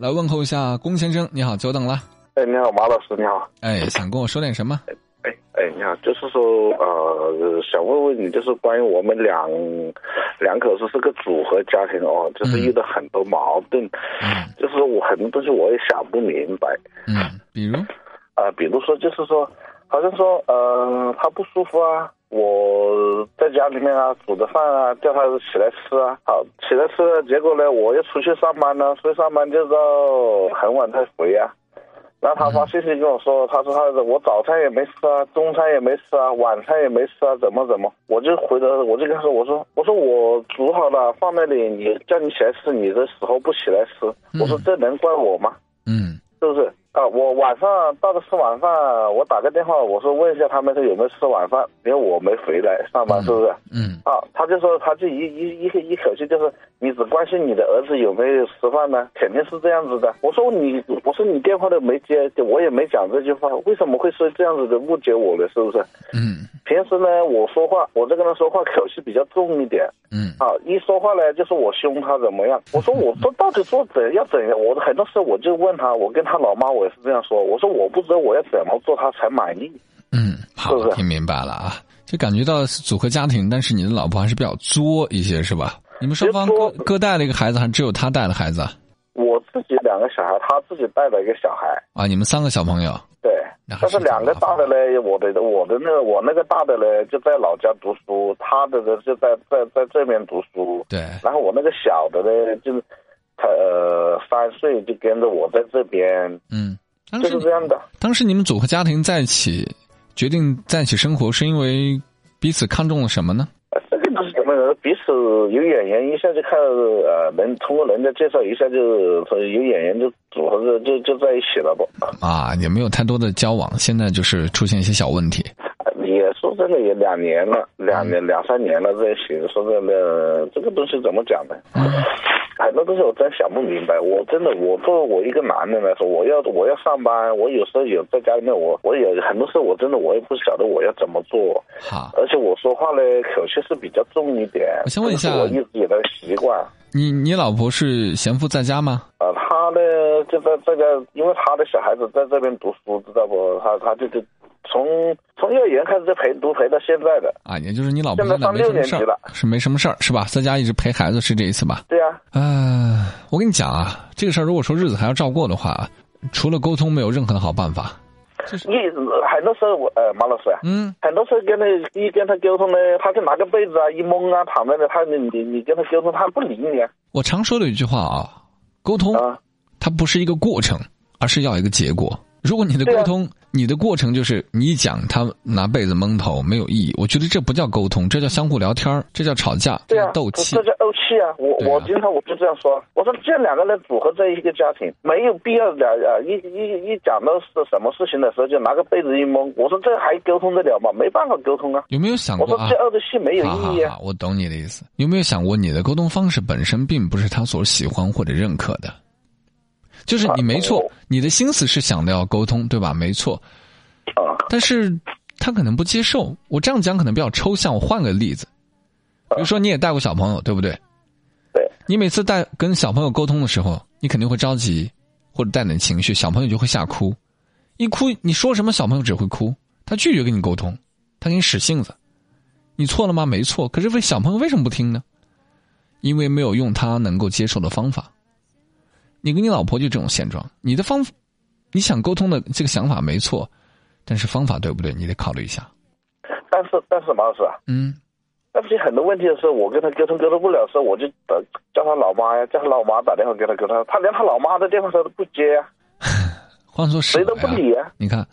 来问候一下龚先生，你好，久等了。哎，你好，马老师，你好。哎，想跟我说点什么？哎哎，你好，就是说呃，想问问你，就是关于我们两两口子是个组合家庭哦，就是遇到很多矛盾，嗯就是我很多东西我也想不明白。嗯，比如啊、比如说就是说，好像说呃，他不舒服啊，家里面啊煮的饭啊，叫他起来吃啊，好起来吃了，结果呢，我又出去上班了，所以上班就到很晚才回啊。然后他发信息跟我说，他说他我早餐也没吃啊，中餐也没吃啊，晚餐也没吃啊，怎么怎么？我就回答，我就跟他说，我说我说我煮好了放那里，你叫你起来吃，你的时候不起来吃，我说这能怪我吗？嗯是不是啊？我晚上到了吃晚饭，我打个电话，我说问一下他们说有没有吃晚饭，因为我没回来上班，是不是？嗯啊，他就说他就一一一一口气就是你只关心你的儿子有没有吃饭呢，肯定是这样子的。我说你，我说你电话都没接，我也没讲这句话，为什么会是这样子的误解我呢？是不是？嗯平时呢，我说话，我这个人说话口气比较重一点，嗯啊，一说话呢就是我凶他怎么样？我说我说到底做怎要怎样？我很多时候我就问他，我跟他老妈我也是这样说，我说我不知道我要怎么做他才满意。嗯，好是，是听明白了啊。就感觉到是组合家庭，但是你的老婆还是比较作一些，是吧？你们双方各各带了一个孩子，还是只有他带了孩子啊？我自己两个小孩，他自己带了一个小孩，啊，你们三个小朋友，对。但是是两个大的呢，我的我的那个我那个大的呢就在老家读书，他的呢就在在在这边读书。对，然后我那个小的呢，就是他呃三岁就跟着我在这边，嗯，当就是这样的。当时你们组合家庭在一起，决定在一起生活，是因为彼此看中了什么呢？呃这个不是怎么呢？彼此有眼缘，一下就看呃，能通过人家介绍，一下就说有眼缘就组合着就就在一起了不？啊，也没有太多的交往，现在就是出现一些小问题。也说真的，也两年了，两年两三年了在一起。说真的，这个东西怎么讲呢？很多东西我真想不明白。我真的，我作为我一个男人来说，我要我要上班，我有时候有在家里面，我我也很多时候我真的我也不晓得我要怎么做。好，而且我说话呢口气是比较重一点。我先问一下我一直以来的习惯。你你老婆是闲赋在家吗？啊，她呢就在这个，因为他的小孩子在这边读书，知道不？他他就就从从幼儿园开始就陪读陪到现在的。啊，也就是你老婆现在上没什么事儿六年级了，是没什么事儿是吧？在家一直陪孩子是这意思吧？对呀、呃，我跟你讲啊，这个事儿如果说日子还要照过的话，除了沟通，没有任何的好办法。你很多时候我呃马老师啊，嗯，很多时候跟他一跟他沟通呢，他就拿个被子啊一蒙啊躺在那，他你你你跟他沟通，他不理你啊我常说的一句话啊，沟通啊它不是一个过程，而是要一个结果。如果你的沟通，你的过程就是你讲他拿被子蒙头没有意义，我觉得这不叫沟通，这叫相互聊天儿这叫吵架，对啊，斗气这。叫怄气啊！我、啊我经常我就这样说，我说这两个人组合在一个家庭，没有必要两啊一一一讲到是什么事情的时候就拿个被子一蒙，我说这还沟通得了吗？没办法沟通啊！有没有想过啊我说这？怄的气没有意义啊！我懂你的意思。有没有想过，你的沟通方式本身并不是他所喜欢或者认可的？就是你没错你的心思是想的要沟通，对吧？没错，啊但是他可能不接受。我这样讲可能比较抽象，我换个例子，比如说你也带过小朋友，对不对？对，你每次带跟小朋友沟通的时候，你肯定会着急，或者带点情绪，小朋友就会吓哭。一哭，你说什么，小朋友只会哭，他拒绝跟你沟通，他给你使性子。你错了吗？没错。可是为小朋友为什么不听呢？因为没有用他能够接受的方法。你跟你老婆就这种现状，你的方，你想沟通的这个想法没错，但是方法对不对？你得考虑一下。但是但是马老师啊，嗯，但是很多问题的时候，我跟他沟通沟通不了的时候，我就呃叫他老妈呀，叫他老妈打电话给他沟通，他连他老妈的电话他都不接啊，换做是谁，都不理啊。你看，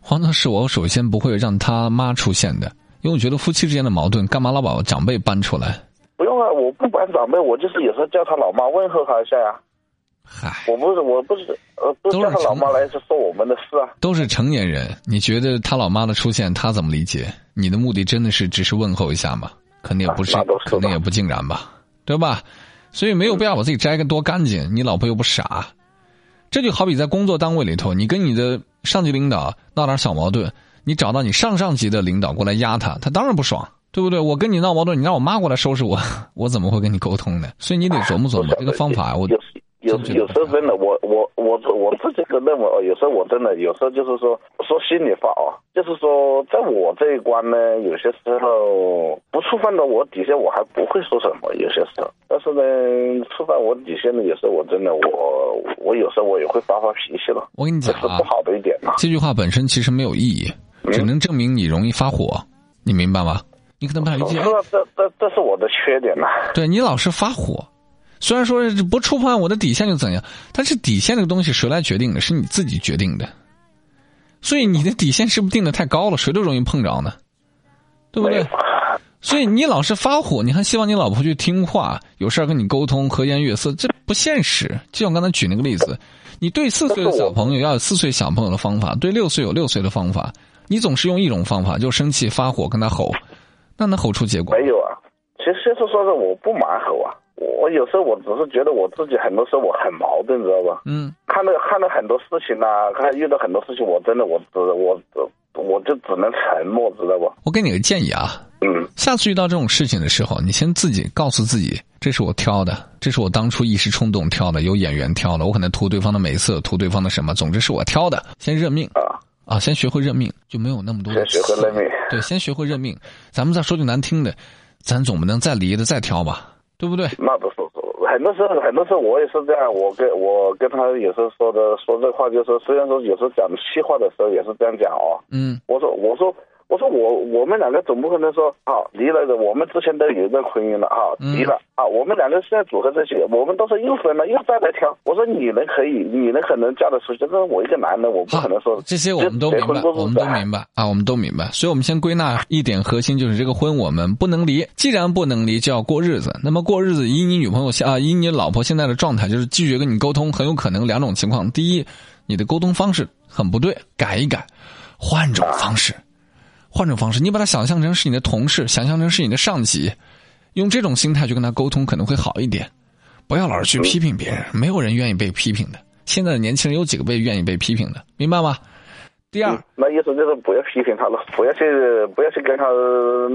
换做是我，首先不会让他妈出现的，因为我觉得夫妻之间的矛盾，干嘛老把长辈搬出来？不用啊，我不搬长辈，我就是有时候叫他老妈问候他一下呀、嗨，我不是我不是呃不是都是叫他老妈成来是说我们的事啊。都是成年人，你觉得他老妈的出现，他怎么理解？你的目的真的是只是问候一下吗？肯定也不是肯定也不尽然吧，对吧？所以没有必要把自己摘个多干净，你老婆又不傻。这就好比在工作单位里头，你跟你的上级领导闹点小矛盾，你找到你上上级的领导过来压他，他当然不爽，对不对？我跟你闹矛盾，你让我妈过来收拾我，我怎么会跟你沟通呢？所以你得琢磨琢磨这个方法。我 有有有时候真的，我我我我自己个认为哦，有时候我真的有时候就是说说心里话啊，就是说在我这一关呢，有些时候不触犯到我底线，我还不会说什么。有些时候，但是呢，触犯我底线的，有时候我真的我我有时候我也会发发脾气了。我跟你讲啊，不好的一点嘛。这句话本身其实没有意义，只能证明你容易发火，你明白吗？你可能不太理解。这这这是我的缺点呐。对你老是发火。虽然说不触碰我的底线就怎样，但是底线这个东西谁来决定的？是你自己决定的。所以你的底线是不是定的太高了？谁都容易碰着呢，对不对？所以你老是发火，你还希望你老婆去听话，有事跟你沟通，和颜悦色，这不现实。就像我刚才举那个例子，你对四岁的小朋友要有四岁小朋友的方法，对六岁有六岁的方法。你总是用一种方法，就生气发火跟他吼，那能吼出结果？没有啊，其实就是说是我不蛮吼啊。我有时候我只是觉得我自己很多时候我很矛盾，知道吧？嗯。看到看到很多事情呐，看遇到很多事情，我真的我只我我就只能沉默，知道吧？我给你个建议啊。嗯。下次遇到这种事情的时候，你先自己告诉自己，这是我挑的，这是我当初一时冲动挑的，有眼缘挑的，我可能图对方的美色，图对方的什么，总之是我挑的。先认命啊啊！先学会认命，就没有那么多。先学会认命。对，先学会认命。咱们再说句难听的，咱总不能再离的再挑吧？对不对？那不是，很多时候，很多时候我也是这样。我跟我跟他有时候说的说这话，就是虽然说有时候讲气话的时候也是这样讲哦。嗯。我说，我说。我说我我们两个总不可能说啊离了的，我们之前都有一段婚姻了啊离了啊，我们两个现在组合在一起，我们都是又分了又再来挑。我说你能可以，你能可能嫁得出去，但是我一个男的，我不可能说这些我们都明白，我们都明白啊，我们都明白。所以我们先归纳一点核心，就是这个婚我们不能离。既然不能离，就要过日子。那么过日子，以你女朋友现啊，以你老婆现在的状态，就是拒绝跟你沟通，很有可能两种情况：第一，你的沟通方式很不对，改一改，换种方式。换种方式，你把他想象成是你的同事，想象成是你的上级，用这种心态去跟他沟通，可能会好一点。不要老是去批评别人，没有人愿意被批评的。现在的年轻人有几个被愿意被批评的？明白吗？第二，那意思就是不要批评他了，不要去，不要去跟他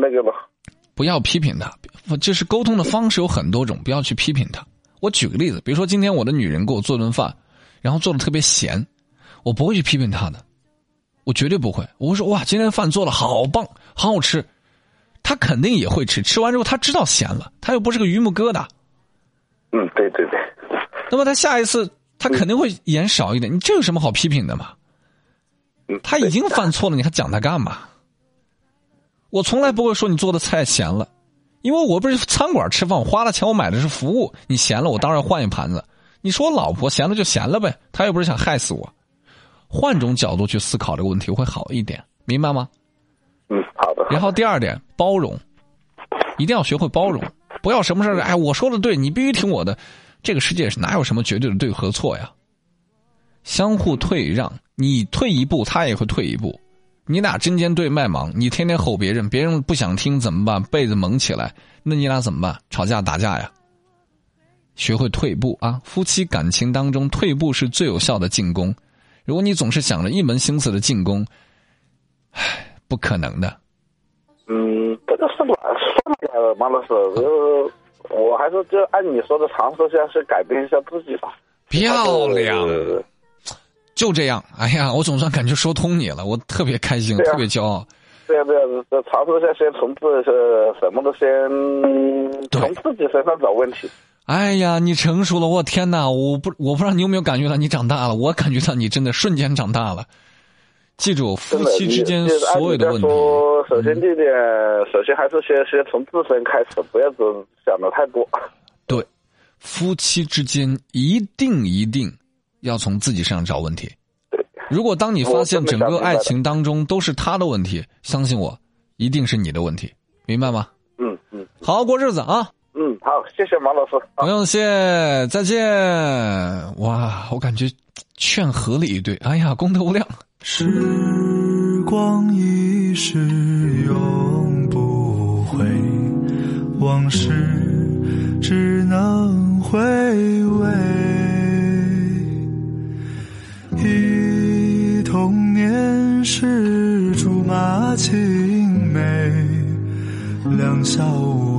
那个了。不要批评他，就是沟通的方式有很多种，不要去批评他。我举个例子，比如说今天我的女人给我做顿饭，然后做的特别咸，我不会去批评她的。我绝对不会，我会说哇，今天饭做的好棒，好好吃。他肯定也会吃，吃完之后他知道咸了，他又不是个榆木疙瘩。嗯，对对对。那么他下一次他肯定会盐少一点，你这有什么好批评的嘛？他已经犯错了，你还讲他干嘛？我从来不会说你做的菜咸了，因为我不是餐馆吃饭，我花了钱我买的是服务，你咸了我当然换一盘子。你说我老婆咸了就咸了呗，她又不是想害死我。换种角度去思考这个问题会好一点，明白吗？嗯，好的。然后第二点，包容，一定要学会包容，不要什么事儿哎，我说的对，你必须听我的。这个世界是哪有什么绝对的对和错呀？相互退让，你退一步，他也会退一步。你俩针尖对麦芒，你天天吼别人，别人不想听怎么办？被子蒙起来，那你俩怎么办？吵架打架呀？学会退步啊！夫妻感情当中，退步是最有效的进攻。如果你总是想着一门心思的进攻，唉，不可能的。嗯，这个是哪算了，马老师，呃，我还是就按你说的尝试下去改变一下自己吧。漂亮，就这样。哎呀，我总算感觉说通你了，我特别开心，特别骄傲。对呀对呀，这尝试下先从自是什么都先从自己身上找问题。哎呀，你成熟了！我天哪，我不，我不知道你有没有感觉到你长大了。我感觉到你真的瞬间长大了。记住，夫妻之间所有的问题，首先这点，首先还是先先从自身开始，不要总想的太多。对，夫妻之间一定一定要从自己身上找问题。如果当你发现整个爱情当中都是他的问题，相信我，一定是你的问题，明白吗？嗯嗯，好好过日子啊。嗯，好，谢谢马老师，不用谢，再见。哇，我感觉劝和了一对，哎呀，功德无量。时光一逝永不回，往事只能回味。忆童年时竹马青梅，两小